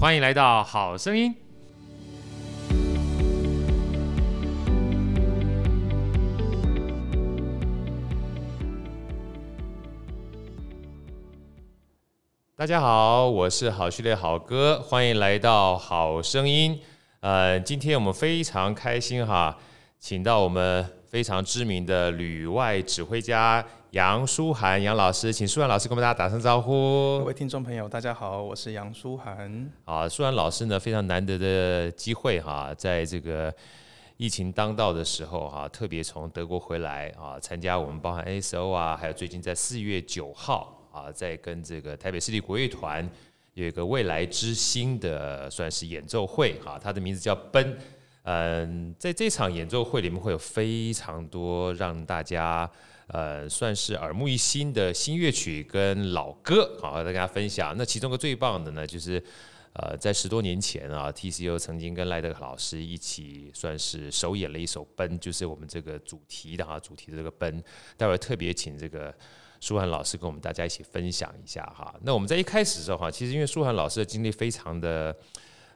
欢迎来到好声音。大家好，我是好序列好哥，欢迎来到好声音。呃，今天我们非常开心哈，请到我们非常知名的旅外指挥家。杨舒涵杨老师，请舒涵老师跟我们大家打声招呼。各位听众朋友，大家好，我是杨舒涵。啊，舒涵老师呢，非常难得的机会哈，在这个疫情当道的时候哈，特别从德国回来啊，参加我们包含 ASO 啊，还有最近在四月九号啊，在跟这个台北市立国乐团有一个未来之星的算是演奏会哈，它的名字叫奔。嗯，在这场演奏会里面会有非常多让大家。呃，算是耳目一新的新乐曲跟老歌，好，跟大家分享。那其中个最棒的呢，就是呃，在十多年前啊，TCO 曾经跟赖德老师一起算是首演了一首《奔》，就是我们这个主题的哈，主题的这个《奔》。待会儿特别请这个舒涵老师跟我们大家一起分享一下哈。那我们在一开始的时候哈，其实因为舒涵老师的经历非常的，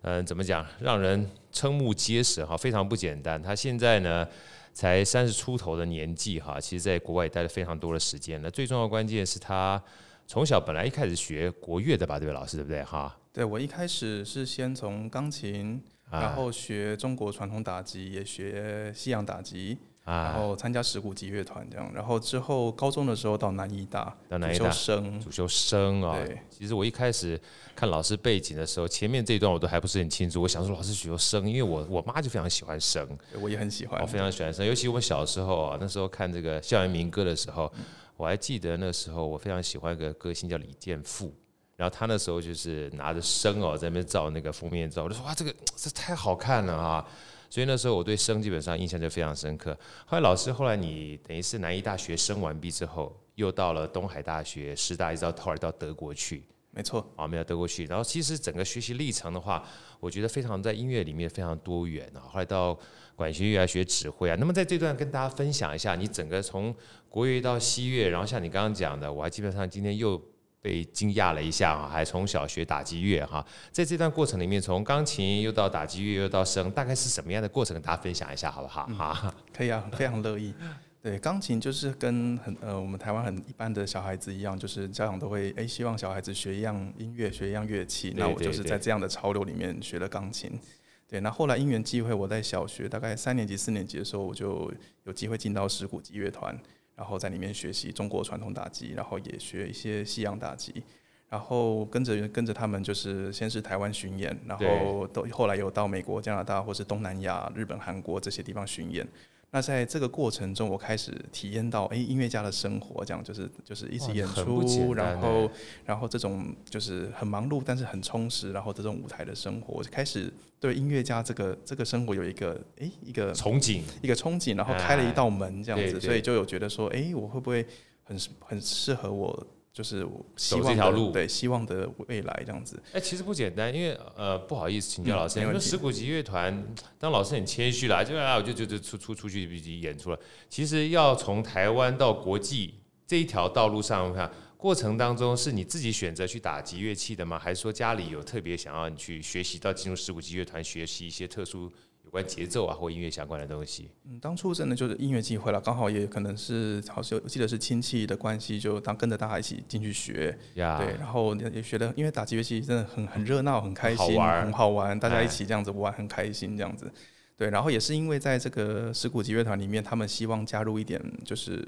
嗯、呃，怎么讲，让人瞠目结舌哈，非常不简单。他现在呢，才三十出头的年纪哈，其实在国外也待了非常多的时间。那最重要的关键是他从小本来一开始学国乐的吧，对吧，老师对不对哈？对，我一开始是先从钢琴，然后学中国传统打击，也学西洋打击。然后参加石鼓集乐团这样，然后之后高中的时候到南医大，到南艺大主修生，主修声啊。对，其实我一开始看老师背景的时候，前面这一段我都还不是很清楚。我想说老师主修生，因为我我妈就非常喜欢生，我也很喜欢，我非常喜欢生。尤其我小时候啊，那时候看这个校园民歌的时候，我还记得那时候我非常喜欢一个歌星叫李健富，然后他那时候就是拿着声哦在那边照那个封面照，我就说哇这个这太好看了哈。所以那时候我对生基本上印象就非常深刻。后来老师，后来你等于是南艺大学生完毕之后，又到了东海大学、师大，一直到后来到德国去。没错，啊，没有德国去。然后其实整个学习历程的话，我觉得非常在音乐里面非常多元啊。后来到管弦乐啊学指挥啊。那么在这段跟大家分享一下，你整个从国乐到西乐，然后像你刚刚讲的，我还基本上今天又。被惊讶了一下啊，还从小学打击乐哈，在这段过程里面，从钢琴又到打击乐又到声，大概是什么样的过程？跟大家分享一下好不好？哈、嗯，可以啊，非常乐意。对，钢琴就是跟很呃我们台湾很一般的小孩子一样，就是家长都会诶希望小孩子学一样音乐，学一样乐器。那我就是在这样的潮流里面学了钢琴。对，那后来因缘际会，我在小学大概三年级、四年级的时候，我就有机会进到石鼓击乐团。然后在里面学习中国传统打击，然后也学一些西洋打击，然后跟着跟着他们，就是先是台湾巡演，然后都后来有到美国、加拿大或是东南亚、日本、韩国这些地方巡演。那在这个过程中，我开始体验到，哎，音乐家的生活，这样就是就是一直演出，然后然后这种就是很忙碌，但是很充实，然后这种舞台的生活，我就开始对音乐家这个这个生活有一个哎一个憧憬，一个憧憬，然后开了一道门这样子，所以就有觉得说，哎，我会不会很很适合我？就是希望这条路，对，希望的未来这样子。哎、欸，其实不简单，因为呃，不好意思，请教老师，因为十鼓集乐团，当老师很谦虚啦，就啊，我就就就出出出去演出了。其实要从台湾到国际这一条道路上，看过程当中是你自己选择去打击乐器的吗？还是说家里有特别想要你去学习到进入十鼓集乐团学习一些特殊？关节奏啊，或音乐相关的东西。嗯，当初真的就是音乐机会了，刚好也可能是好像我记得是亲戚的关系，就当跟着大家一起进去学。对，然后也学的，因为打击乐器真的很很热闹，很开心，好很好玩，大家一起这样子玩，很开心这样子。对，然后也是因为在这个石鼓集乐团里面，他们希望加入一点就是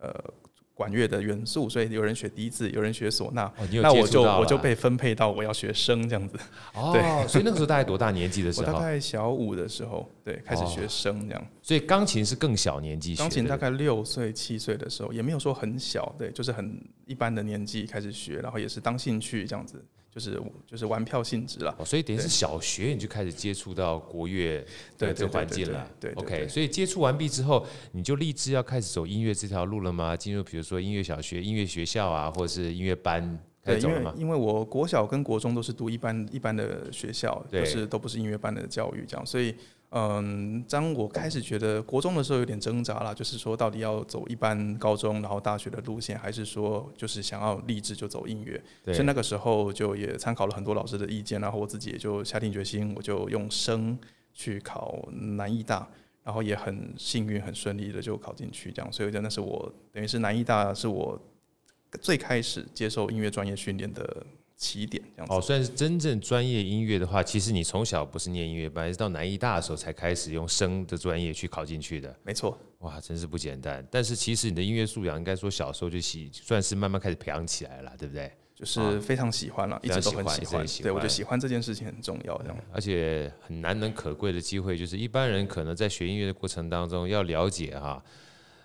呃。管乐的元素，所以有人学笛子，有人学唢呐，那我就我就被分配到我要学声这样子。哦，对，所以那个时候大概多大年纪的时候？我大概小五的时候，对，开始学声这样。所以钢琴是更小年纪学。钢琴大概六岁七岁的时候，也没有说很小，对，就是很一般的年纪开始学，然后也是当兴趣这样子。就是就是玩票性质了，所以等于是小学你就开始接触到国乐的这个环境了。对，OK，所以接触完毕之后，你就立志要开始走音乐这条路了吗？进入比如说音乐小学、音乐学校啊，或者是音乐班，开对，因为因为我国小跟国中都是读一般一般的学校，对就是都不是音乐班的教育，这样，所以。嗯，当我开始觉得国中的时候有点挣扎了，就是说到底要走一般高中，然后大学的路线，还是说就是想要立志就走音乐？对。所以那个时候就也参考了很多老师的意见，然后我自己也就下定决心，我就用声去考南艺大，然后也很幸运、很顺利的就考进去，这样。所以真的是我等于是南艺大是我最开始接受音乐专业训练的。起点这样子。哦，算是真正专业音乐的话，其实你从小不是念音乐班，是到南艺大的时候才开始用声的专业去考进去的。没错，哇，真是不简单。但是其实你的音乐素养，应该说小时候就喜，算是慢慢开始培养起来了，对不对？就是非常喜欢了，一直都很喜欢。对，我觉得喜欢这件事情很重要，这样。而且很难能可贵的机会，就是一般人可能在学音乐的过程当中要了解哈。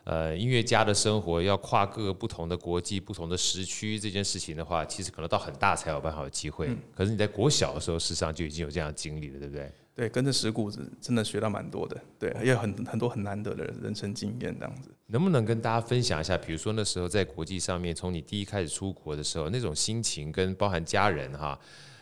呃，音乐家的生活要跨各个不同的国际、不同的时区这件事情的话，其实可能到很大才有办法有机会。嗯、可是你在国小的时候，事实上就已经有这样的经历了，对不对？对，跟着石谷子真的学到蛮多的，对，也有很很多很难得的人生经验这样子。能不能跟大家分享一下，比如说那时候在国际上面，从你第一开始出国的时候，那种心情跟包含家人哈？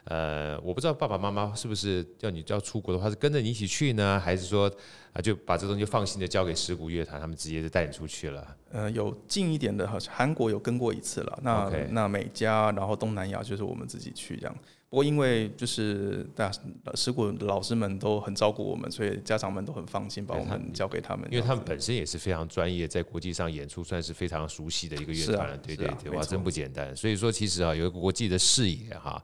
呃，我不知道爸爸妈妈是不是叫你要出国的话，是跟着你一起去呢，还是说啊就把这东西放心的交给石鼓乐团，他们直接就带你出去了？呃，有近一点的，韩国有跟过一次了。那 Okay. 那美加，然后东南亚就是我们自己去这样。不过因为就是大石鼓老师们都很照顾我们，所以家长们都很放心把我们交给他们，因为他们本身也是非常专业，在国际上演出算是非常熟悉的一个乐团了。啊、对对对，哇，真不简单。所以说，其实啊，有一个国际的视野哈。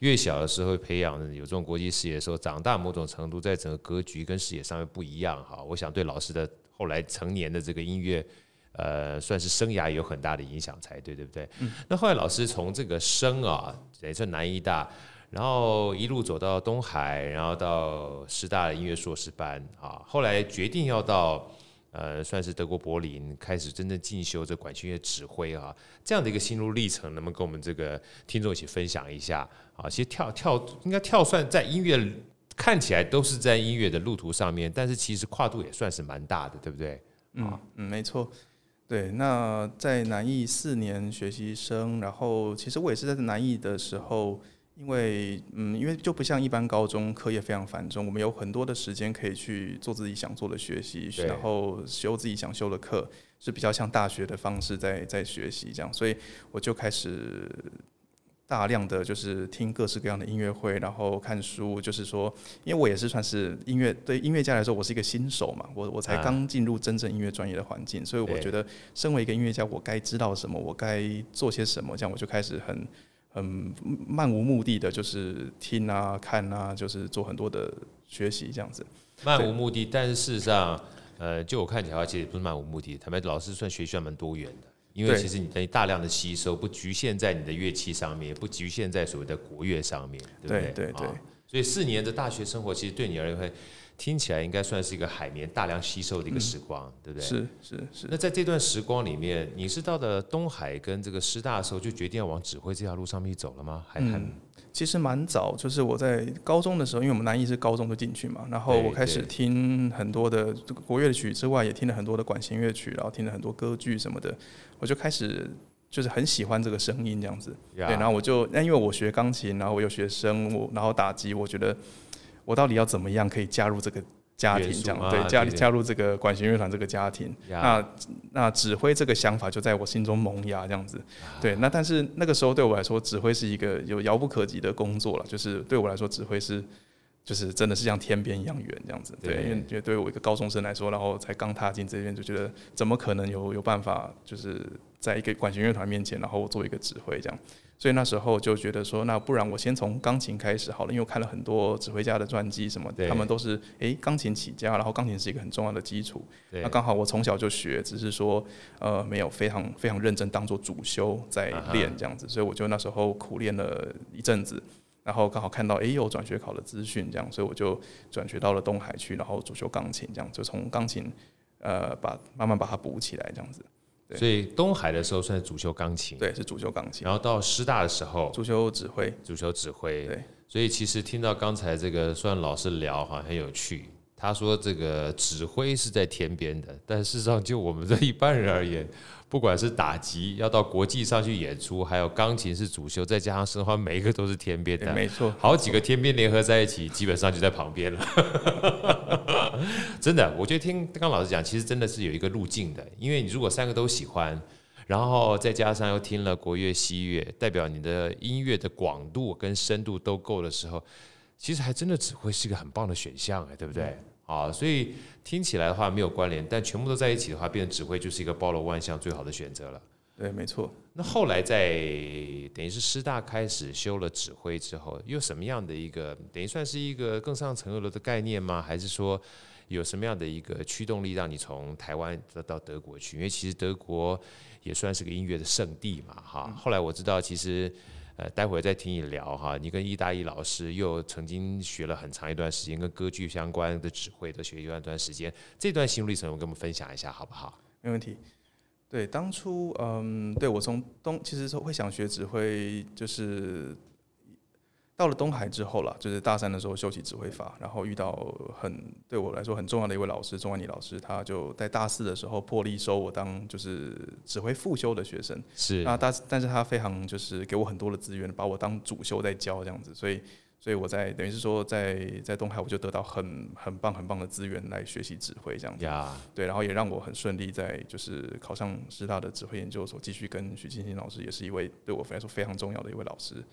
越小的时候培养有这种国际视野的时候，长大某种程度在整个格局跟视野上面不一样哈。我想对老师的后来成年的这个音乐，呃，算是生涯有很大的影响才对，对不对？那后来老师从这个声啊，也是南艺大，然后一路走到东海，然后到师大的音乐硕士班啊，后来决定要到。呃，算是德国柏林开始真正进修这管弦乐指挥啊，这样的一个心路历程，能不能跟我们这个听众一起分享一下啊？其实跳跳应该跳算在音乐看起来都是在音乐的路途上面，但是其实跨度也算是蛮大的，对不对？嗯嗯，没错。对，那在南艺四年学习生，然后其实我也是在南艺的时候。因为，嗯，因为就不像一般高中课业非常繁重，我们有很多的时间可以去做自己想做的学习，然后修自己想修的课，是比较像大学的方式在在学习这样，所以我就开始大量的就是听各式各样的音乐会，然后看书，就是说，因为我也是算是音乐对音乐家来说，我是一个新手嘛，我我才刚进入真正音乐专业的环境，所以我觉得身为一个音乐家，我该知道什么，我该做些什么，这样我就开始很。嗯，漫无目的的，就是听啊、看啊，就是做很多的学习这样子。漫无目的，但是事实上，呃，就我看起来，其实也不是漫无目的。坦白老师算学习还蛮多元的，因为其实你等于大量的吸收，不局限在你的乐器上面，也不局限在所谓的国乐上面，对不对？对。所以四年的大学生活，其实对你而言会。听起来应该算是一个海绵大量吸收的一个时光，嗯、对不对？是是是。那在这段时光里面，你是到了东海跟这个师大的时候，就决定要往指挥这条路上面走了吗？还很、嗯，其实蛮早，就是我在高中的时候，因为我们南艺是高中就进去嘛，然后我开始听很多的国乐曲之外，也听了很多的管弦乐曲，然后听了很多歌剧什么的，我就开始就是很喜欢这个声音这样子。对，然后我就那因为我学钢琴，然后我又学声，我然后打击，我觉得。我到底要怎么样可以加入这个家庭？这样对，加加入这个管弦乐团这个家庭。那那指挥这个想法就在我心中萌芽，这样子。对，那但是那个时候对我来说，指挥是一个有遥不可及的工作了。就是对我来说，指挥是就是真的是像天边一样远这样子。对，因为觉得对于我一个高中生来说，然后才刚踏进这边，就觉得怎么可能有有办法，就是在一个管弦乐团面前，然后我做一个指挥这样。所以那时候就觉得说，那不然我先从钢琴开始好了，因为我看了很多指挥家的传记，什么他们都是诶钢琴起家，然后钢琴是一个很重要的基础。那刚好我从小就学，只是说呃没有非常非常认真当做主修在练这样子，所以我就那时候苦练了一阵子，然后刚好看到诶有转学考的资讯这样，所以我就转学到了东海去，然后主修钢琴这样，就从钢琴呃把慢慢把它补起来这样子。对所以东海的时候算是主修钢琴，对，是主修钢琴。然后到师大的时候，主修指挥，主修指挥。对，所以其实听到刚才这个算老师聊，好像很有趣。他说这个指挥是在天边的，但事实上就我们这一般人而言，不管是打击要到国际上去演出，还有钢琴是主修，再加上声环，每一个都是天边的，没错，好几个天边联合在一起，基本上就在旁边了。真的，我觉得听刚刚老师讲，其实真的是有一个路径的，因为你如果三个都喜欢。然后再加上又听了国乐、西乐，代表你的音乐的广度跟深度都够的时候，其实还真的只会是一个很棒的选项哎，对不对？啊，所以听起来的话没有关联，但全部都在一起的话，变成指挥就是一个包罗万象最好的选择了。对，没错。那后来在等于是师大开始修了指挥之后，又什么样的一个等于算是一个更上层楼的概念吗？还是说有什么样的一个驱动力让你从台湾到德国去？因为其实德国。也算是个音乐的圣地嘛，哈。后来我知道，其实，呃，待会儿再听你聊哈。你跟意大利老师又曾经学了很长一段时间，跟歌剧相关的指挥的学一段段时间。这段心路历程，我跟我们分享一下，好不好？没问题。对，当初，嗯，对我从东其实会想学指挥，就是。到了东海之后了，就是大三的时候修习指挥法，然后遇到很对我来说很重要的一位老师钟万妮老师，他就在大四的时候破例收我当就是指挥副修的学生。是啊，但但是他非常就是给我很多的资源，把我当主修在教这样子，所以所以我在等于是说在在东海我就得到很很棒很棒的资源来学习指挥这样子。呀，对，然后也让我很顺利在就是考上师大的指挥研究所，继续跟徐金星老师也是一位对我来说非常重要的一位老师。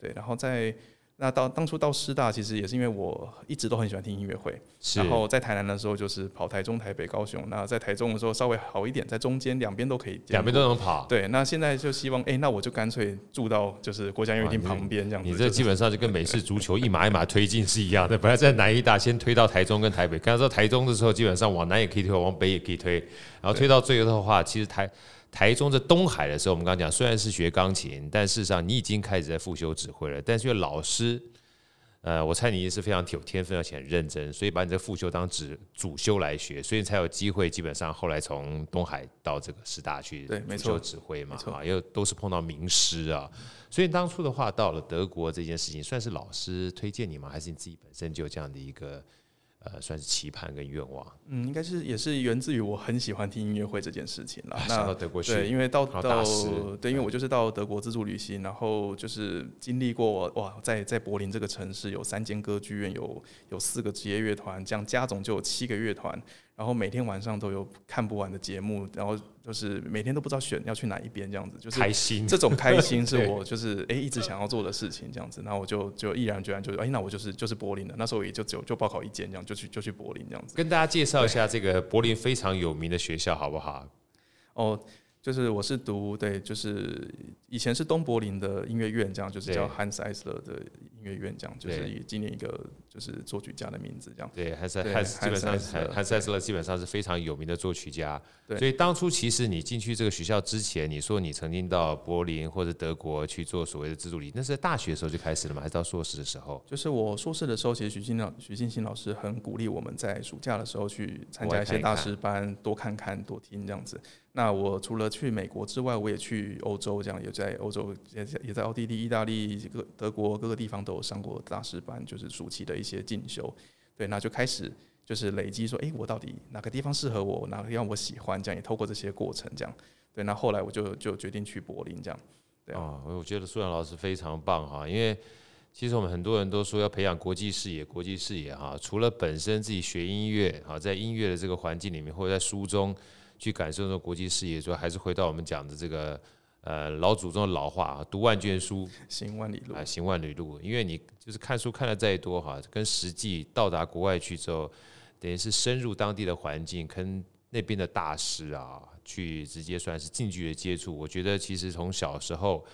对，然后在那到当初到师大，其实也是因为我一直都很喜欢听音乐会。然后在台南的时候，就是跑台中、台北、高雄。那在台中的时候稍微好一点，在中间两边都可以，两边都能跑。对，那现在就希望，哎，那我就干脆住到就是国家音乐厅旁边这样子。你这基本上就跟美式足球一码一码推进是一样的。本来在南一大先推到台中跟台北，看到台中的时候，基本上往南也可以推，往北也可以推。然后推到最后的话，其实台。台中在东海的时候，我们刚刚讲，虽然是学钢琴，但事实上你已经开始在复修指挥了。但是因为老师，呃，我猜你也是非常有天分而且很认真，所以把你这副修当主主修来学，所以才有机会。基本上后来从东海到这个师大去主修指挥嘛，啊，又都是碰到名师啊。所以当初的话，到了德国这件事情，算是老师推荐你吗？还是你自己本身就有这样的一个？呃，算是期盼跟愿望。嗯，应该是也是源自于我很喜欢听音乐会这件事情了。那到德国去，对，因为到到对，因为我就是到德国自助旅行，然后就是经历过哇，在在柏林这个城市有三间歌剧院，有有四个职业乐团，这样加总就有七个乐团。然后每天晚上都有看不完的节目，然后就是每天都不知道选要去哪一边，这样子就是开心。这种开心是 我就是哎一直想要做的事情，这样子。那我就就毅然决然就哎，那我就是就是柏林的。那时候也就只有就报考一间，这样就去就去柏林这样子。跟大家介绍一下这个柏林非常有名的学校，好不好？哦。就是我是读对，就是以前是东柏林的音乐院，这样就是叫 Hanns Eisler 的音乐院，这样就是以纪念一个就是作曲家的名字，这样。对，Hanns Hanns 基本上 Hanns Eisler 基本上是非常有名的作曲家。对，所以当初其实你进去这个学校之前，你说你曾经到柏林或者德国去做所谓的自助旅，那是在大学的时候就开始了吗？还是到硕士的时候？就是我硕士的时候，其实徐静老徐静新老师很鼓励我们在暑假的时候去参加一些大师班，多看看多听这样子。那我除了去美国之外，我也去欧洲，这样也在欧洲，也在也在奥地利、意大利、各德国各个地方都有上过大师班，就是暑期的一些进修。对，那就开始就是累积说，诶，我到底哪个地方适合我，哪个地方我喜欢，这样也透过这些过程，这样。对，那后来我就就决定去柏林，这样。对啊，我觉得苏阳老师非常棒哈，因为其实我们很多人都说要培养国际视野，国际视野哈，除了本身自己学音乐哈，在音乐的这个环境里面，或者在书中。去感受这个国际视野，之外还是回到我们讲的这个呃老祖宗的老话啊，读万卷书，行万里路啊，行万里路。因为你就是看书看的再多哈，跟实际到达国外去之后，等于是深入当地的环境，跟那边的大师啊，去直接算是近距离接触。我觉得其实从小时候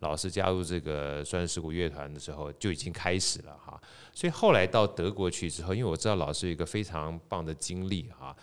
老师加入这个算是石鼓乐团的时候就已经开始了哈。所以后来到德国去之后，因为我知道老师有一个非常棒的经历哈。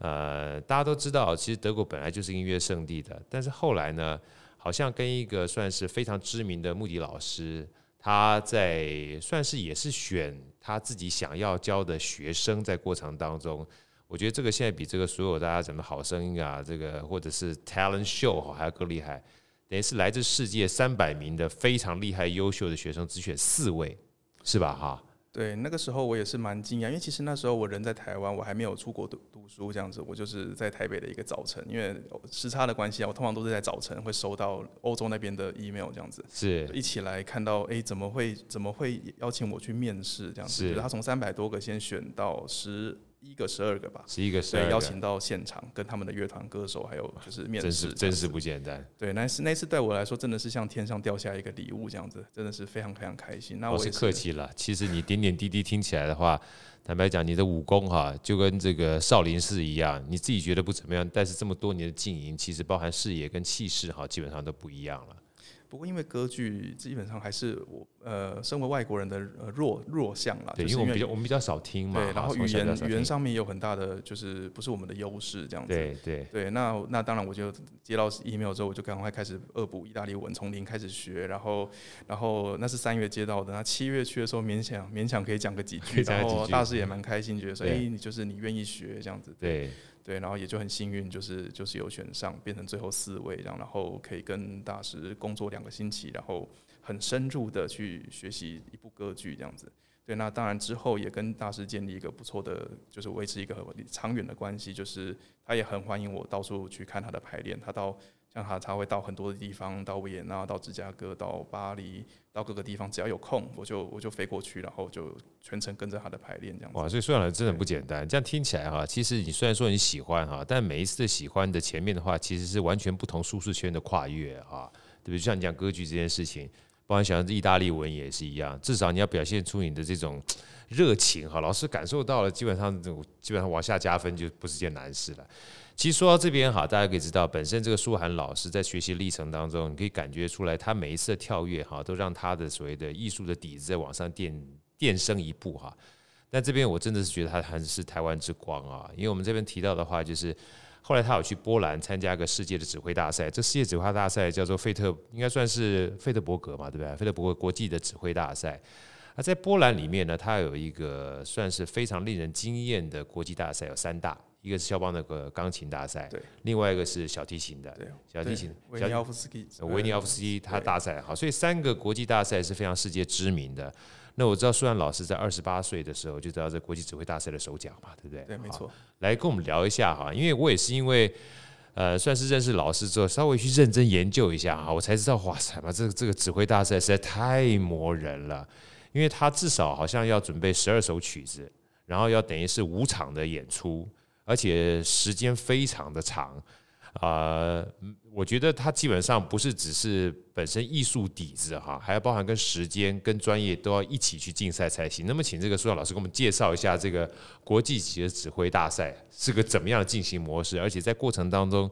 呃，大家都知道，其实德国本来就是音乐圣地的，但是后来呢，好像跟一个算是非常知名的木笛老师，他在算是也是选他自己想要教的学生，在过程当中，我觉得这个现在比这个所有大家怎么好声音啊，这个或者是 talent show 还要更厉害，等于是来自世界三百名的非常厉害优秀的学生，只选四位，是吧？哈。对，那个时候我也是蛮惊讶，因为其实那时候我人在台湾，我还没有出国读读书这样子，我就是在台北的一个早晨，因为时差的关系啊，我通常都是在早晨会收到欧洲那边的 email 这样子，是一起来看到，哎，怎么会怎么会邀请我去面试这样子？是他从三百多个先选到十。一个十二个吧，十一个十二邀请到现场，跟他们的乐团歌手，还有就是面试，真是真是不简单。对，那是那次对我来说，真的是像天上掉下一个礼物这样子，真的是非常非常开心。那我是客气了，其实你点点滴滴听起来的话，坦白讲，你的武功哈，就跟这个少林寺一样，你自己觉得不怎么样，但是这么多年的经营，其实包含视野跟气势哈，基本上都不一样了。不过，因为歌剧基本上还是我呃，身为外国人的弱弱项啦。对，因为我们比较我们比较少听嘛。对，然后语言语言上面也有很大的，就是不是我们的优势这样子。对对对，那那当然，我就接到 email 之后，我就赶快开始恶补意大利文，从零开始学。然后然后那是三月接到的，那七月去的时候勉强勉强可以讲个几句，然后大师也蛮开心，觉得说，哎，你就是你愿意学这样子。对。对，然后也就很幸运，就是就是有选上，变成最后四位，这样，然后可以跟大师工作两个星期，然后很深入的去学习一部歌剧这样子。对，那当然之后也跟大师建立一个不错的，就是维持一个很长远的关系，就是他也很欢迎我到处去看他的排练，他到。像他，他会到很多的地方，到维也纳，到芝加哥，到巴黎，到各个地方，只要有空，我就我就飞过去，然后就全程跟着他的排练这样子。哇，所以说来真的不简单。这样听起来哈，其实你虽然说你喜欢哈，但每一次的喜欢的前面的话，其实是完全不同舒适圈的跨越哈。对不对？就像你讲歌剧这件事情，包括想意大利文也是一样，至少你要表现出你的这种热情哈，老师感受到了，基本上基本上往下加分就不是件难事了。其实说到这边哈，大家可以知道，本身这个舒涵老师在学习历程当中，你可以感觉出来，他每一次的跳跃哈，都让他的所谓的艺术的底子在往上垫垫升一步哈。但这边我真的是觉得他还是台湾之光啊，因为我们这边提到的话，就是后来他有去波兰参加个世界的指挥大赛，这世界指挥大赛叫做费特，应该算是费特伯格嘛，对不对？费特伯格国际的指挥大赛。那在波兰里面呢，它有一个算是非常令人惊艳的国际大赛，有三大。一个是肖邦那个钢琴大赛，对，另外一个是小提琴的，对，小提琴，维尼奥夫斯基，维尼奥夫斯基他大赛好，所以三个国际大赛是非常世界知名的。那我知道舒然老师在二十八岁的时候就得到这国际指挥大赛的首奖嘛，对不对？对，没错。来跟我们聊一下哈，因为我也是因为呃算是认识老师之后，稍微去认真研究一下啊，我才知道哇塞嘛，这个这个指挥大赛实在太磨人了，因为他至少好像要准备十二首曲子，然后要等于是五场的演出。而且时间非常的长，啊、我觉得他基本上不是只是本身艺术底子哈，还要包含跟时间、跟专业都要一起去竞赛才行。那么，请这个苏老师给我们介绍一下这个国际级的指挥大赛是个怎么样的进行模式，而且在过程当中，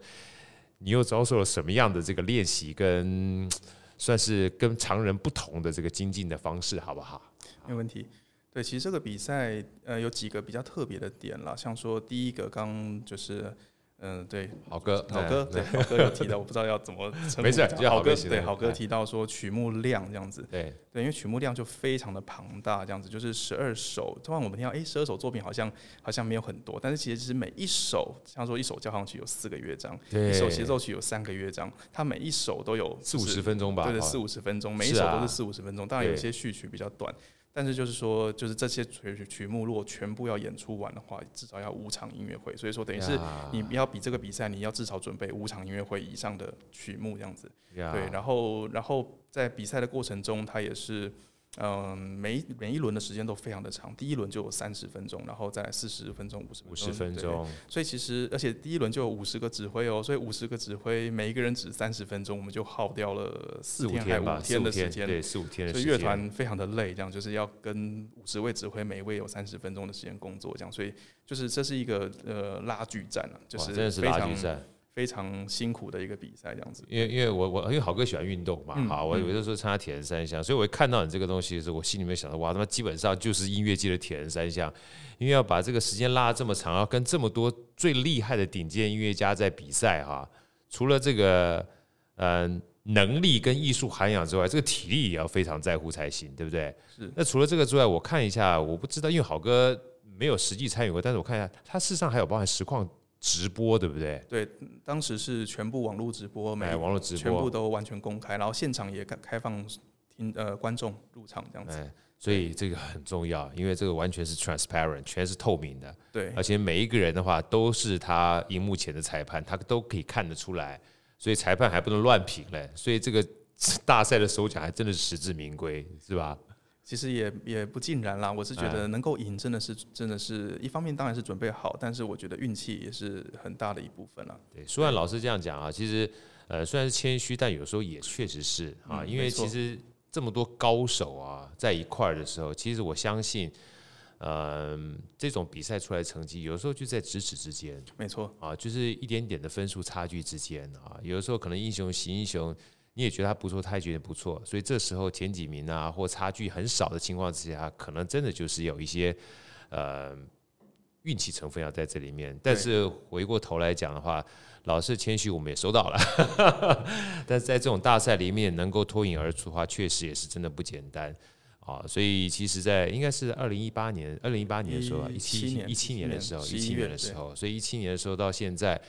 你又遭受了什么样的这个练习，跟算是跟常人不同的这个精进的方式，好不好？没问题。对，其实这个比赛，呃，有几个比较特别的点啦，像说第一个，刚就是，嗯、呃，对，好哥，好哥，对，好哥有提到，我不知道要怎么称呼，没事，好哥，对，好哥提到说曲目量这样子，对，对，因为曲目量就非常的庞大，这样子，就是十二首，突然我们听到，哎，十二首作品好像好像没有很多，但是其实其实每一首，像说一首交响曲有四个乐章，一首协奏曲有三个乐章，它每一首都有四五十分钟吧，对对，四五十分钟，每一首都是四五十分钟，当然有些序曲比较短。但是就是说，就是这些曲曲目如果全部要演出完的话，至少要五场音乐会。所以说，等于是你要比这个比赛，你要至少准备五场音乐会以上的曲目这样子。对，然后然后在比赛的过程中，他也是。嗯，每每一轮的时间都非常的长，第一轮就有三十分钟，然后再四十分钟、五十分钟。五十分钟。所以其实，而且第一轮就有五十个指挥哦，所以五十个指挥，每一个人只三十分钟，我们就耗掉了四天还五天的时间，对，四五天。所以乐团非常的累，这样就是要跟五十位指挥，每一位有三十分钟的时间工作，这样，所以就是这是一个呃拉锯战啊，就是真的是拉锯战。非常辛苦的一个比赛，这样子。因为因为我我因为好哥喜欢运动嘛，嗯、好，我有的时候参加铁人三项，嗯、所以我一看到你这个东西的时候，我心里面想着，哇，他妈基本上就是音乐界的铁人三项，因为要把这个时间拉这么长，要跟这么多最厉害的顶尖音乐家在比赛哈，除了这个嗯、呃、能力跟艺术涵养之外，这个体力也要非常在乎才行，对不对？是。那除了这个之外，我看一下，我不知道，因为好哥没有实际参与过，但是我看一下，他事实上还有包含实况。直播对不对？对，当时是全部网络直播，哎网络直播，全部都完全公开，然后现场也开开放听呃观众入场这样子。所以这个很重要，因为这个完全是 transparent，全是透明的。对，而且每一个人的话都是他荧幕前的裁判，他都可以看得出来，所以裁判还不能乱评嘞。所以这个 大赛的首奖还真的是实至名归，是吧？其实也也不尽然啦，我是觉得能够赢真的是真的是一方面，当然是准备好，但是我觉得运气也是很大的一部分啦。对，舒翰老师这样讲啊，其实呃虽然是谦虚，但有时候也确实是啊，因为其实。这么多高手啊，在一块儿的时候，其实我相信，嗯、呃，这种比赛出来的成绩，有的时候就在咫尺之间，没错啊，就是一点点的分数差距之间啊，有的时候可能英雄惜英雄，你也觉得他不错，他也觉得不错，所以这时候前几名啊，或差距很少的情况之下，可能真的就是有一些呃运气成分要在这里面。但是回过头来讲的话，老师谦虚，我们也收到了，但是在这种大赛里面能够脱颖而出的话，确实也是真的不简单啊。所以其实，在应该是二零一八年，二零一八年的时候啊，一七一七年的时候，一七年的时候，所以一七年的时候到现在，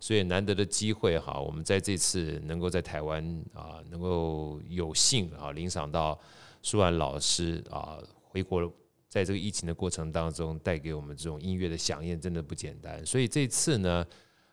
所以难得的机会哈，我们在这次能够在台湾啊，能够有幸啊，领赏到舒翰老师啊回国，在这个疫情的过程当中带给我们这种音乐的饗宴，真的不简单。所以这次呢。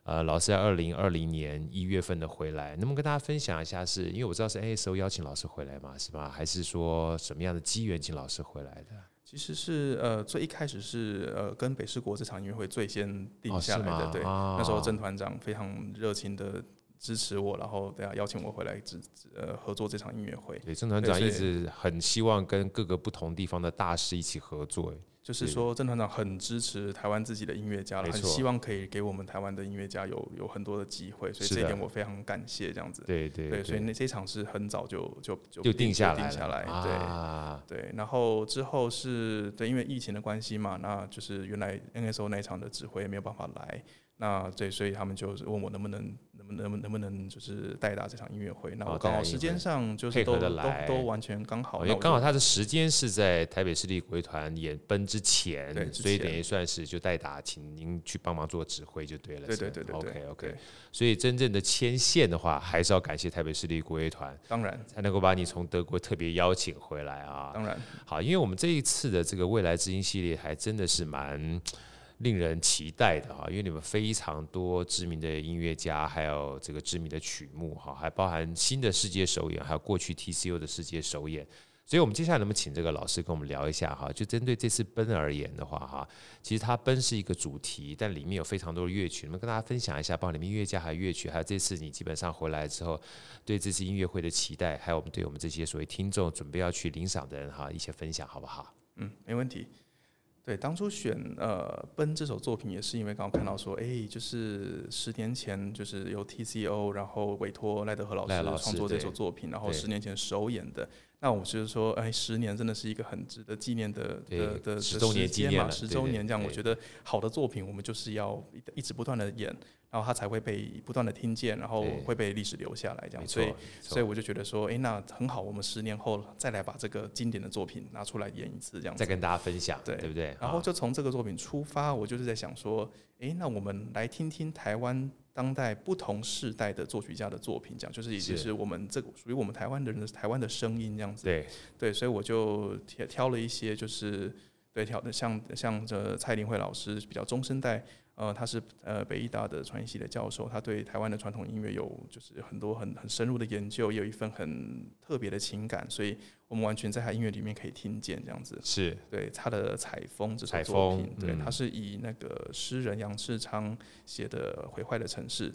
呃，老师在二零二零年一月份的回来，能不能跟大家分享一下是？是因为我知道是 ASO 邀请老师回来嘛，是吧？还是说什么样的机缘请老师回来的？其实是呃，最一开始是呃，跟北师国这场音乐会最先定下来的，哦、对。哦、那时候郑团长非常热情的支持我，然后对啊，邀请我回来支呃合作这场音乐会。对，郑团长一直很希望跟各个不同地方的大师一起合作。就是说，郑团长很支持台湾自己的音乐家了，很希望可以给我们台湾的音乐家有有很多的机会，所以这一点我非常感谢这样子。对对对，所以那这场是很早就就就就定下来，定下来。对对，然后之后是对，因为疫情的关系嘛，那就是原来 NSO 那一场的指挥也没有办法来。那对，所以他们就是问我能不能，能不能，能不能就是代打这场音乐会？那我刚好时间上就是都都都完全刚好，因为刚好他的时间是在台北市立国乐团演奔之前，所以等于算是就代打，请您去帮忙做指挥就对了。对对对对，OK OK。所以真正的牵线的话，还是要感谢台北市立国乐团，当然才能够把你从德国特别邀请回来啊。当然好，因为我们这一次的这个未来之音系列还真的是蛮。令人期待的哈，因为你们非常多知名的音乐家，还有这个知名的曲目哈，还包含新的世界首演，还有过去 TCO 的世界首演。所以，我们接下来能不能请这个老师跟我们聊一下哈？就针对这次奔而言的话哈，其实它奔是一个主题，但里面有非常多的乐曲，能不能跟大家分享一下，包括里面音乐家还有乐曲，还有这次你基本上回来之后对这次音乐会的期待，还有我们对我们这些所谓听众准备要去领赏的人哈一些分享，好不好？嗯，没问题。对，当初选呃《奔》这首作品，也是因为刚刚看到说，哎，就是十年前就是由 TCO 然后委托赖德和老师创作这首作品，然后十年前首演的。那我就是说，哎，十年真的是一个很值得纪念的的的十周年纪念嘛，十周年这样，我觉得好的作品我们就是要一直不断的演，然后它才会被不断的听见，然后会被历史留下来这样。所以，所以我就觉得说，哎，那很好，我们十年后再来把这个经典的作品拿出来演一次，这样再跟大家分享，对对不对？然后就从这个作品出发，我就是在想说，哎，那我们来听听台湾。当代不同世代的作曲家的作品，这样就是也就是我们这个属于我们台湾的人的台湾的声音这样子。对对，所以我就挑挑了一些，就是对挑的像像这蔡林慧老师比较中生代。呃，他是呃北艺大的传艺系的教授，他对台湾的传统音乐有就是很多很很深入的研究，也有一份很特别的情感，所所以我们完全在他音乐里面可以听见这样子。是对他的《采风》这首作品，对，他是以那个诗人杨世昌写的《毁坏的城市》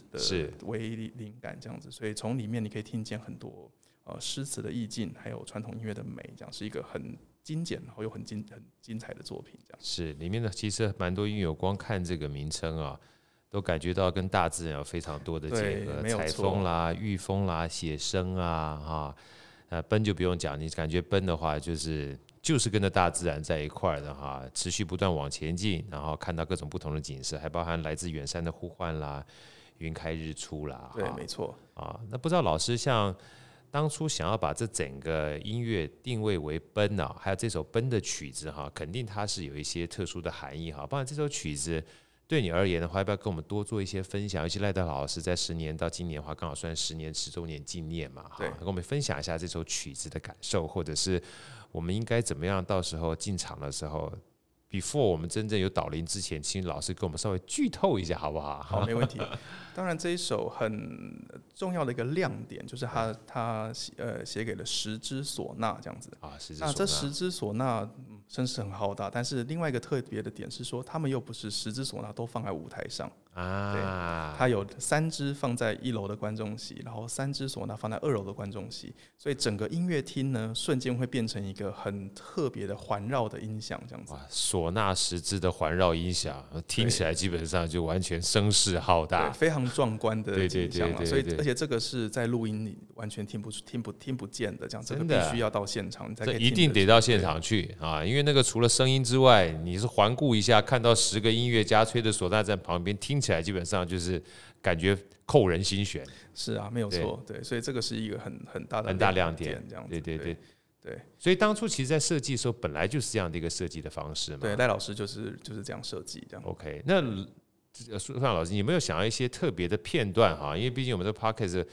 的为灵感这样子，所以从里面你可以听见很多呃诗词的意境，还有传统音乐的美，这样是一个很。精简，然后又很精很精彩的作品，这样。是里面的其实蛮多音乐，光看这个名称啊，都感觉到跟大自然有非常多的结合，采风啦、御风啦、写生啊，哈，呃，奔就不用讲，你感觉奔的话，就是就是跟着大自然在一块儿的哈，持续不断往前进，然后看到各种不同的景色，还包含来自远山的呼唤啦、云开日出啦，对，没错。啊，那不知道老师像。当初想要把这整个音乐定位为奔啊，还有这首奔的曲子哈，肯定它是有一些特殊的含义哈。包括这首曲子对你而言的话，要不要跟我们多做一些分享？尤其赖德老师在十年到今年的话，刚好算十年十周年纪念嘛，哈，跟我们分享一下这首曲子的感受，或者是我们应该怎么样，到时候进场的时候。Before 我们真正有导聆之前，请老师给我们稍微剧透一下，好不好？好，没问题。当然，这一首很重要的一个亮点就是他他呃写给了十支唢呐这样子啊，十支那这十支唢呐声势很浩大，但是另外一个特别的点是说，他们又不是十支唢呐都放在舞台上。啊，它有三支放在一楼的观众席，然后三支唢呐放在二楼的观众席，所以整个音乐厅呢，瞬间会变成一个很特别的环绕的音响，这样子。哇，唢呐十支的环绕音响，听起来基本上就完全声势浩大，非常壮观的景象嘛。所以，而且这个是在录音里完全听不出、听不听不见的，这样子，这个必须要到现场，这一定得到现场去啊，因为那个除了声音之外，你是环顾一下，看到十个音乐家吹的唢呐在旁边听起来。起来基本上就是感觉扣人心弦，是啊，没有错，对，所以这个是一个很很大的很大亮点，这样子，对对对对。所以当初其实，在设计的时候，本来就是这样的一个设计的方式嘛。对，赖老师就是就是这样设计，这样。OK，那苏范老师，你有没有想要一些特别的片段哈？因为毕竟我们这个 Podcast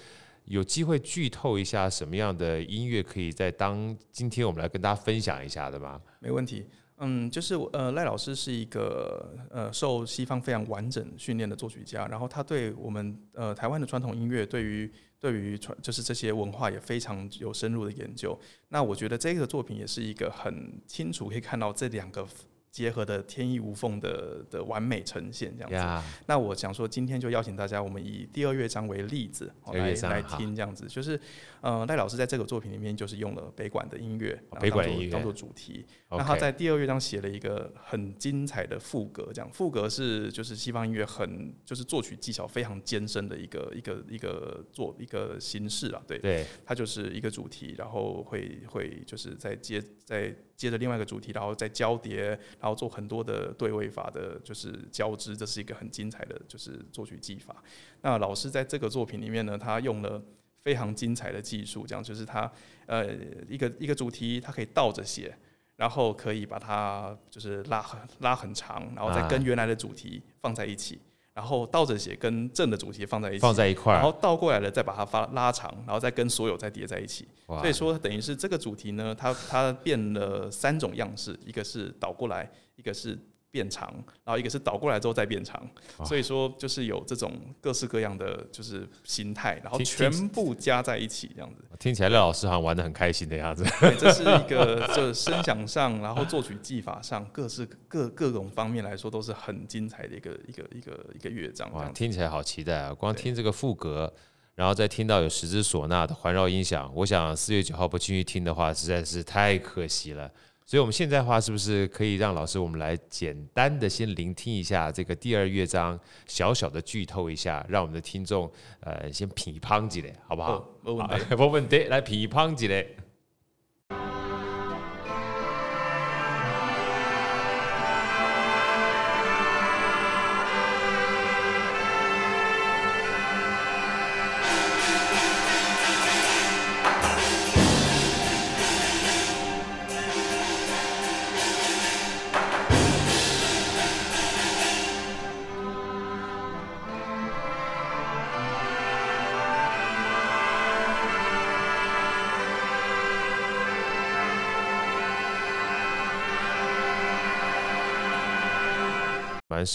有机会剧透一下什么样的音乐，可以在当今天我们来跟大家分享一下的吗？没问题。嗯，就是呃，赖老师是一个呃受西方非常完整训练的作曲家，然后他对我们呃台湾的传统音乐，对于对于传就是这些文化也非常有深入的研究。那我觉得这个作品也是一个很清楚可以看到这两个。结合的天衣无缝的的完美呈现，这样子。那我想说，今天就邀请大家，我们以第二乐章为例子来来听这样子。就是，呃，赖老师在这个作品里面就是用了北管的音乐，北管音乐当做主题。那他在第二乐章写了一个很精彩的副格，这样副格是就是西方音乐很就是作曲技巧非常艰深的一个一个一个作一个形式啊。对，对，它就是一个主题，然后会会就是在接在。接着另外一个主题，然后再交叠，然后做很多的对位法的，就是交织，这是一个很精彩的，就是作曲技法。那老师在这个作品里面呢，他用了非常精彩的技术，这样就是它呃一个一个主题，它可以倒着写，然后可以把它就是拉很拉很长，然后再跟原来的主题放在一起。然后倒着写跟正的主题放在一起，放在一块，然后倒过来了再把它发拉长，然后再跟所有再叠在一起。所以说等于是这个主题呢，它它变了三种样式，一个是倒过来，一个是。变长，然后一个是倒过来之后再变长，所以说就是有这种各式各样的就是形态，然后全部加在一起这样子。听起来廖老师好像玩的很开心的样子。对，这是一个 就是声响上，然后作曲技法上，各式各各种方面来说都是很精彩的一个一个一个一个乐章。哇，听起来好期待啊！光听这个副格，然后再听到有十支唢呐的环绕音响，我想四月九号不进去听的话，实在是太可惜了。所以，我们现在的话，是不是可以让老师我们来简单的先聆听一下这个第二乐章，小小的剧透一下，让我们的听众呃先品乓几嘞，好不好？没问题，没问题，来品乓几嘞。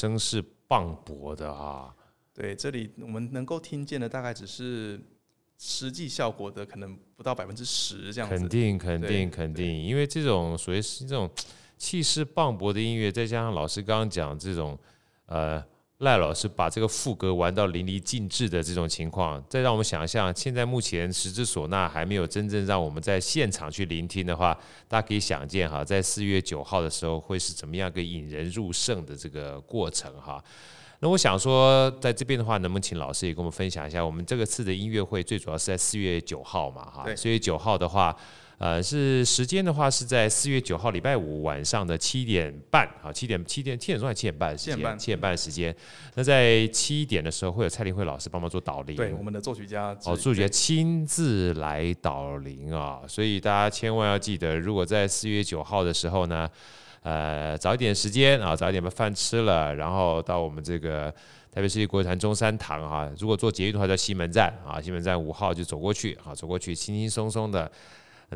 声势磅礴的啊！对，这里我们能够听见的大概只是实际效果的可能不到百分之十这样子。肯定，肯定，肯定，因为这种属于是这种气势磅礴的音乐，再加上老师刚刚讲这种呃。赖老师把这个副歌玩到淋漓尽致的这种情况，再让我们想象，现在目前十支唢呐还没有真正让我们在现场去聆听的话，大家可以想见哈，在四月九号的时候会是怎么样一个引人入胜的这个过程哈。那我想说，在这边的话，能不能请老师也跟我们分享一下，我们这个次的音乐会最主要是在四月九号嘛哈？四月九号的话。呃，是时间的话是在四月九号礼拜五晚上的七点半，好，七点七点七点钟还是七点半的时间？七点半的时间。那在七点的时候会有蔡林慧老师帮忙做导聆，对，我们的作曲家哦，作曲家亲自来导聆啊，所以大家千万要记得，如果在四月九号的时候呢，呃早一点时间啊，早一点把饭吃了，然后到我们这个台北市立国乐团中山堂啊，如果坐捷运的话，在西门站啊，西门站五号就走过去啊，走过去轻轻松松的。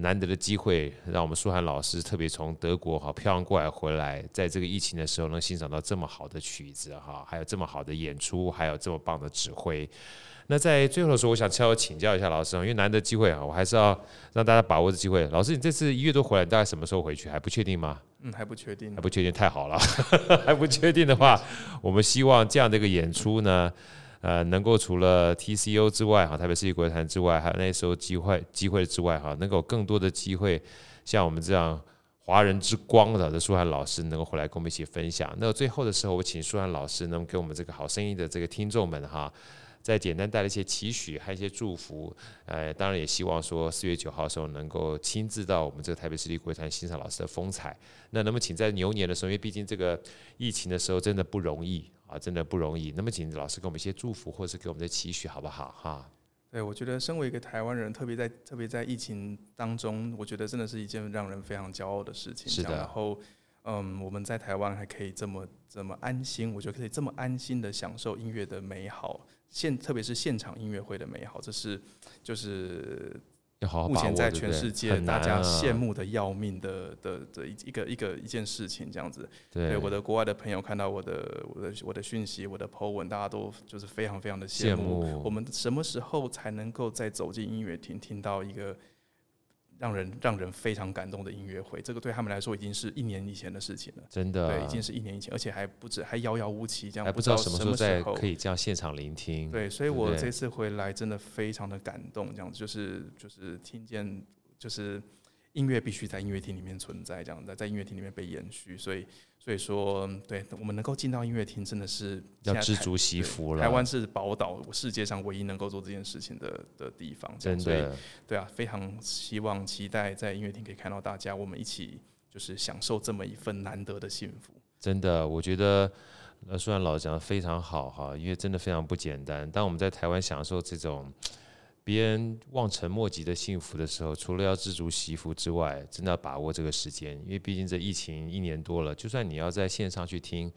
难得的机会，让我们舒涵老师特别从德国哈漂洋过海回来，在这个疫情的时候能欣赏到这么好的曲子哈，还有这么好的演出，还有这么棒的指挥。那在最后的时候，我想悄悄请教一下老师，因为难得机会啊，我还是要让大家把握这机会。老师，你这次一月多回来，你大概什么时候回去？还不确定吗？嗯，还不确定，还不确定，太好了。还不确定的话，我们希望这样的一个演出呢。呃，能够除了 TCO 之外，哈，台北市立国乐团之外，还有那时候机会机会之外，哈，能够有更多的机会，像我们这样华人之光的的书涵老师，能够回来跟我们一起分享。那最后的时候，我请舒涵老师能给我们这个好声音的这个听众们，哈，再简单带来一些期许，还有一些祝福。呃，当然也希望说四月九号的时候能够亲自到我们这个台北市立国乐团欣赏老师的风采。那那么，请在牛年的时候，因为毕竟这个疫情的时候真的不容易。啊，真的不容易。那么，请老师给我们一些祝福，或者是给我们的期许，好不好？哈。对，我觉得身为一个台湾人，特别在特别在疫情当中，我觉得真的是一件让人非常骄傲的事情。是的。然后，嗯，我们在台湾还可以这么这么安心，我觉得可以这么安心的享受音乐的美好，现特别是现场音乐会的美好，这是就是。目前在全世界，大家羡慕的要命的的的一一个一个一件事情，这样子。对，我的国外的朋友看到我的我的我的讯息，我的 po 文，大家都就是非常非常的羡慕。我们什么时候才能够再走进音乐厅，听到一个？让人让人非常感动的音乐会，这个对他们来说已经是一年以前的事情了。真的，对，已经是一年以前，而且还不止，还遥遥无期，这样还不知道什么时候再可以这样现场聆听。对，所以我这次回来真的非常的感动，这样子就是就是听见就是。音乐必须在音乐厅里面存在，这样在在音乐厅里面被延续，所以所以说，对我们能够进到音乐厅，真的是要知足惜福了。台湾是宝岛，世界上唯一能够做这件事情的的地方，真的。所以对啊，非常希望期待在音乐厅可以看到大家，我们一起就是享受这么一份难得的幸福。真的，我觉得呃，虽然老师讲的非常好哈，因为真的非常不简单。当我们在台湾享受这种。别人望尘莫及的幸福的时候，除了要知足惜福之外，真的要把握这个时间，因为毕竟这疫情一年多了，就算你要在线上去听，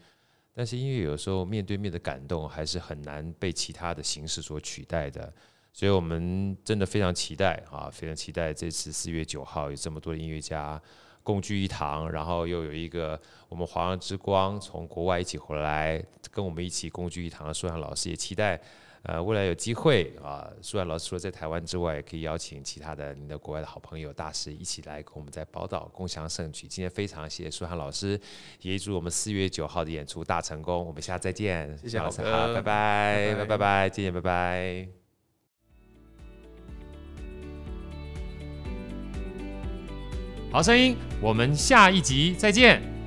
但是音乐有时候面对面的感动还是很难被其他的形式所取代的。所以我们真的非常期待啊，非常期待这次四月九号有这么多音乐家共聚一堂，然后又有一个我们华阳之光从国外一起回来跟我们一起共聚一堂的书涵老师，也期待。呃，未来有机会啊，舒涵老师除了在台湾之外，也可以邀请其他的您的国外的好朋友、大师一起来跟我们在宝岛共享盛举。今天非常谢谢舒涵老师，也祝我们四月九号的演出大成功。我们下次再见，谢谢老师，好，拜拜，拜拜，拜拜，见见，拜拜。好声音，我们下一集再见。